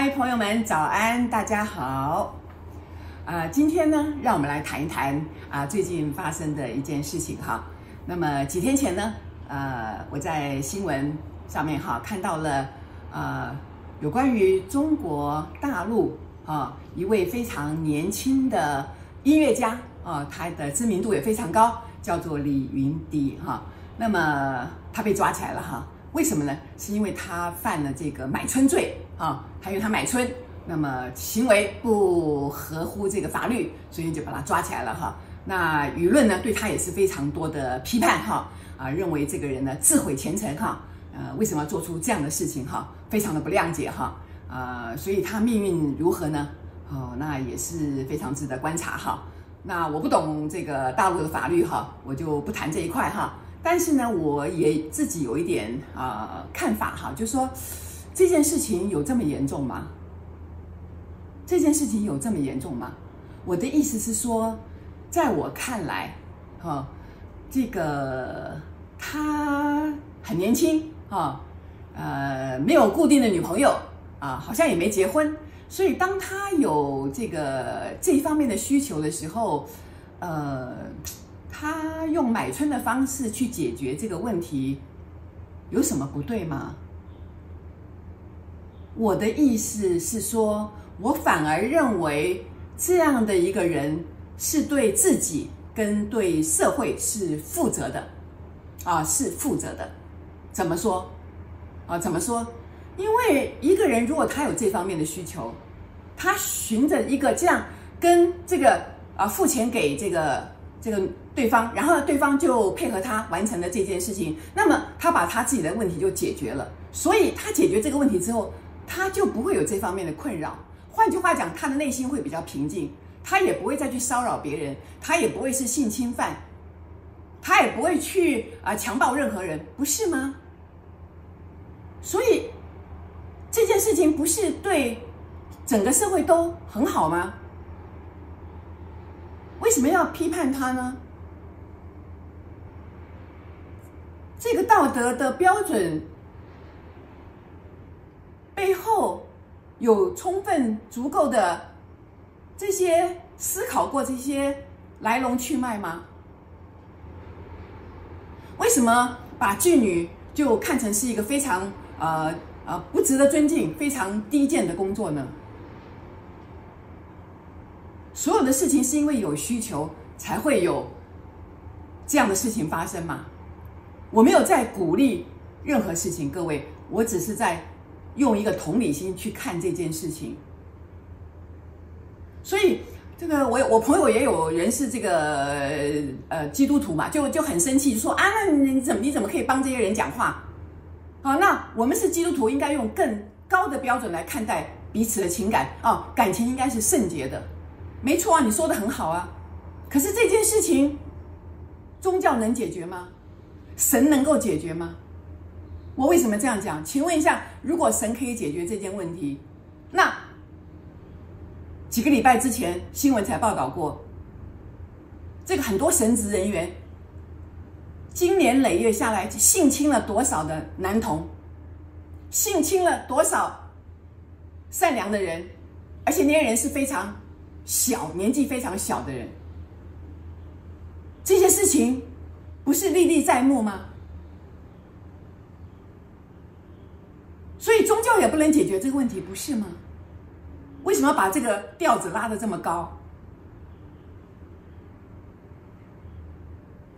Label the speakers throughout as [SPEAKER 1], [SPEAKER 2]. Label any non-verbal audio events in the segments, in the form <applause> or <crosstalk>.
[SPEAKER 1] 嗨，朋友们，早安，大家好。啊、今天呢，让我们来谈一谈啊、最近发生的一件事情哈。那么几天前呢，呃，我在新闻上面哈看到了呃，有关于中国大陆啊一位非常年轻的音乐家啊，他的知名度也非常高，叫做李云迪哈。那么他被抓起来了哈。为什么呢？是因为他犯了这个买春罪啊，还有他买春，那么行为不合乎这个法律，所以就把他抓起来了哈。那舆论呢，对他也是非常多的批判哈啊，认为这个人呢自毁前程哈，呃，为什么要做出这样的事情哈？非常的不谅解哈啊，所以他命运如何呢？哦，那也是非常值得观察哈。那我不懂这个大陆的法律哈，我就不谈这一块哈。但是呢，我也自己有一点啊、看法哈，就是说这件事情有这么严重吗？这件事情有这么严重吗？我的意思是说，在我看来，哈、这个他很年轻哈、呃，没有固定的女朋友啊，好像也没结婚，所以当他有这个这一方面的需求的时候，呃。他用买春的方式去解决这个问题，有什么不对吗？我的意思是说，我反而认为这样的一个人是对自己跟对社会是负责的，啊，是负责的。怎么说？啊，怎么说？因为一个人如果他有这方面的需求，他循着一个这样跟这个啊付钱给这个。这个对方，然后呢对方就配合他完成了这件事情，那么他把他自己的问题就解决了，所以他解决这个问题之后，他就不会有这方面的困扰。换句话讲，他的内心会比较平静，他也不会再去骚扰别人，他也不会是性侵犯，他也不会去啊强暴任何人，不是吗？所以这件事情不是对整个社会都很好吗？为什么要批判他呢？这个道德的标准背后有充分足够的这些思考过这些来龙去脉吗？为什么把妓女就看成是一个非常呃呃不值得尊敬、非常低贱的工作呢？所有的事情是因为有需求才会有这样的事情发生吗？我没有在鼓励任何事情，各位，我只是在用一个同理心去看这件事情。所以，这个我我朋友也有人是这个呃基督徒嘛，就就很生气，说啊，那你怎么你怎么可以帮这些人讲话？好，那我们是基督徒，应该用更高的标准来看待彼此的情感啊，感情应该是圣洁的。没错啊，你说的很好啊，可是这件事情，宗教能解决吗？神能够解决吗？我为什么这样讲？请问一下，如果神可以解决这件问题，那几个礼拜之前新闻才报道过，这个很多神职人员，经年累月下来性侵了多少的男童，性侵了多少善良的人，而且那些人是非常。小年纪非常小的人，这些事情不是历历在目吗？所以宗教也不能解决这个问题，不是吗？为什么要把这个调子拉得这么高？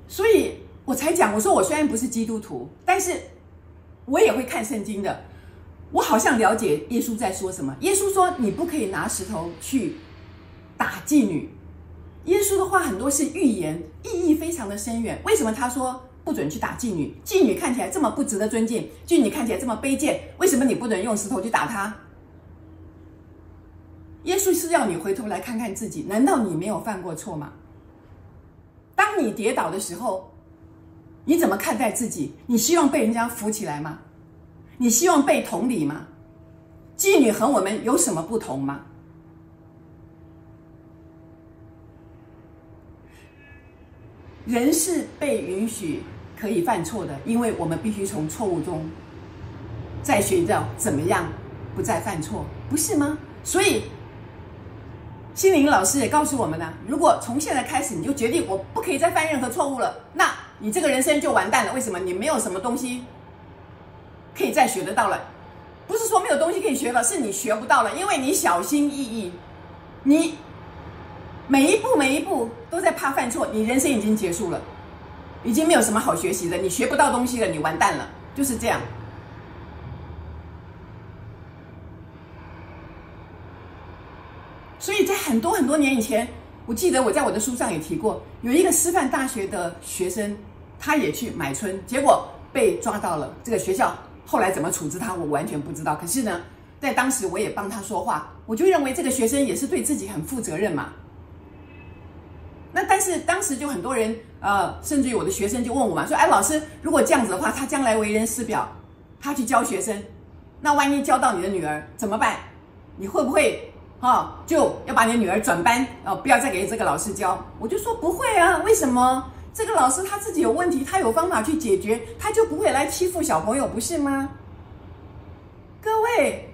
[SPEAKER 1] 所以我才讲，我说我虽然不是基督徒，但是我也会看圣经的。我好像了解耶稣在说什么。耶稣说：“你不可以拿石头去。”打妓女，耶稣的话很多是预言，意义非常的深远。为什么他说不准去打妓女？妓女看起来这么不值得尊敬，妓女看起来这么卑贱，为什么你不能用石头去打她？耶稣是要你回头来看看自己，难道你没有犯过错吗？当你跌倒的时候，你怎么看待自己？你希望被人家扶起来吗？你希望被同理吗？妓女和我们有什么不同吗？人是被允许可以犯错的，因为我们必须从错误中再学到怎么样不再犯错，不是吗？所以心灵老师也告诉我们呢，如果从现在开始你就决定我不可以再犯任何错误了，那你这个人生就完蛋了。为什么？你没有什么东西可以再学得到了。不是说没有东西可以学了，是你学不到了，因为你小心翼翼，你每一步每一步都在怕犯错，你人生已经结束了，已经没有什么好学习的，你学不到东西了，你完蛋了，就是这样。所以在很多很多年以前，我记得我在我的书上也提过，有一个师范大学的学生，他也去买春，结果被抓到了，这个学校。后来怎么处置他，我完全不知道。可是呢，在当时我也帮他说话，我就认为这个学生也是对自己很负责任嘛。当时就很多人，呃，甚至于我的学生就问我嘛，说：“哎，老师，如果这样子的话，他将来为人师表，他去教学生，那万一教到你的女儿怎么办？你会不会哈、就要把你的女儿转班，哦，不要再给这个老师教？”我就说不会啊，为什么？这个老师他自己有问题，他有方法去解决，他就不会来欺负小朋友，不是吗？各位，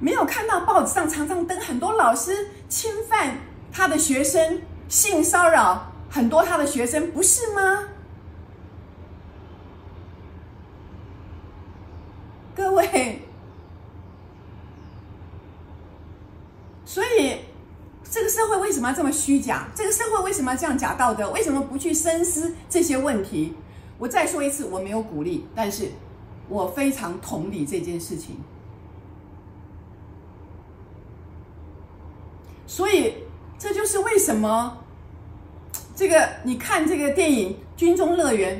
[SPEAKER 1] 没有看到报纸上常常登很多老师侵犯他的学生、性骚扰很多他的学生，不是吗？各位，所以。这个社会为什么要这么虚假？这个社会为什么要这样假道德？为什么不去深思这些问题？我再说一次，我没有鼓励，但是我非常同理这件事情。所以这就是为什么这个你看这个电影《军中乐园》，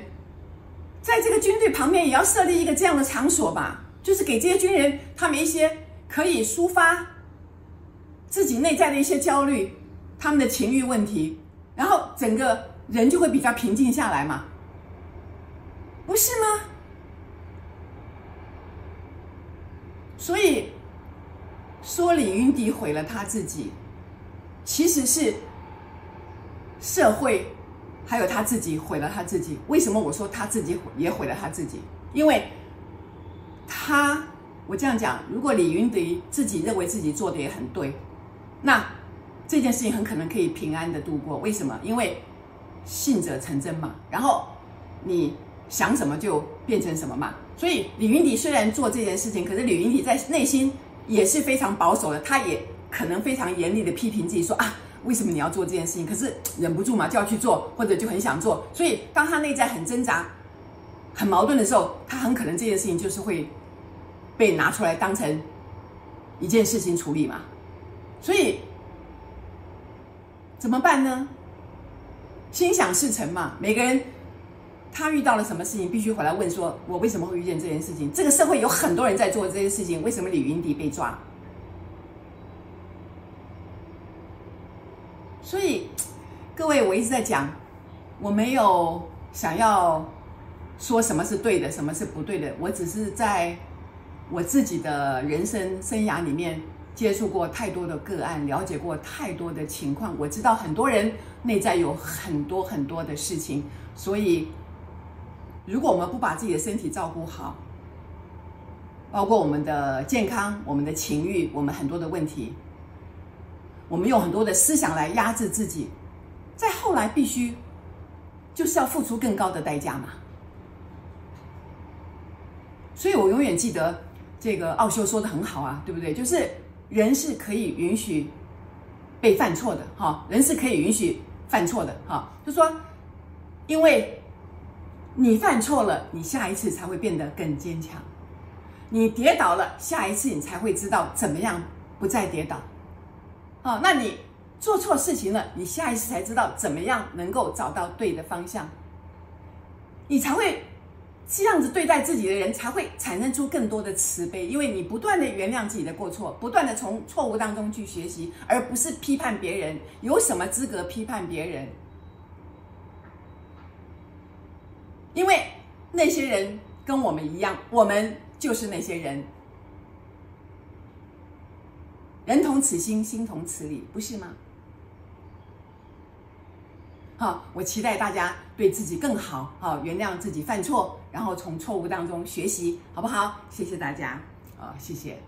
[SPEAKER 1] 在这个军队旁边也要设立一个这样的场所吧，就是给这些军人他们一些可以抒发。自己内在的一些焦虑，他们的情欲问题，然后整个人就会比较平静下来嘛，不是吗？所以说李云迪毁了他自己，其实是社会还有他自己毁了他自己。为什么我说他自己也毁了他自己？因为他，我这样讲，如果李云迪自己认为自己做的也很对。那这件事情很可能可以平安的度过，为什么？因为信者成真嘛。然后你想什么就变成什么嘛。所以李云迪虽然做这件事情，可是李云迪在内心也是非常保守的，他也可能非常严厉的批评自己说啊，为什么你要做这件事情？可是忍不住嘛，就要去做，或者就很想做。所以当他内在很挣扎、很矛盾的时候，他很可能这件事情就是会被拿出来当成一件事情处理嘛。所以怎么办呢？心想事成嘛。每个人他遇到了什么事情，必须回来问说：我为什么会遇见这件事情？这个社会有很多人在做这件事情，为什么李云迪被抓？所以 <tsk> 各位，我一直在讲，我没有想要说什么是对的，什么是不对的，我只是在我自己的人生生涯里面。接触过太多的个案，了解过太多的情况，我知道很多人内在有很多很多的事情，所以如果我们不把自己的身体照顾好，包括我们的健康、我们的情欲、我们很多的问题，我们用很多的思想来压制自己，在后来必须就是要付出更高的代价嘛。所以我永远记得这个奥修说的很好啊，对不对？就是。人是可以允许被犯错的，哈，人是可以允许犯错的，哈，就说，因为你犯错了，你下一次才会变得更坚强，你跌倒了，下一次你才会知道怎么样不再跌倒，哦，那你做错事情了，你下一次才知道怎么样能够找到对的方向，你才会。这样子对待自己的人才会产生出更多的慈悲，因为你不断的原谅自己的过错，不断的从错误当中去学习，而不是批判别人。有什么资格批判别人？因为那些人跟我们一样，我们就是那些人。人同此心，心同此理，不是吗？好，我期待大家对自己更好，好，原谅自己犯错，然后从错误当中学习，好不好？谢谢大家。啊，谢谢。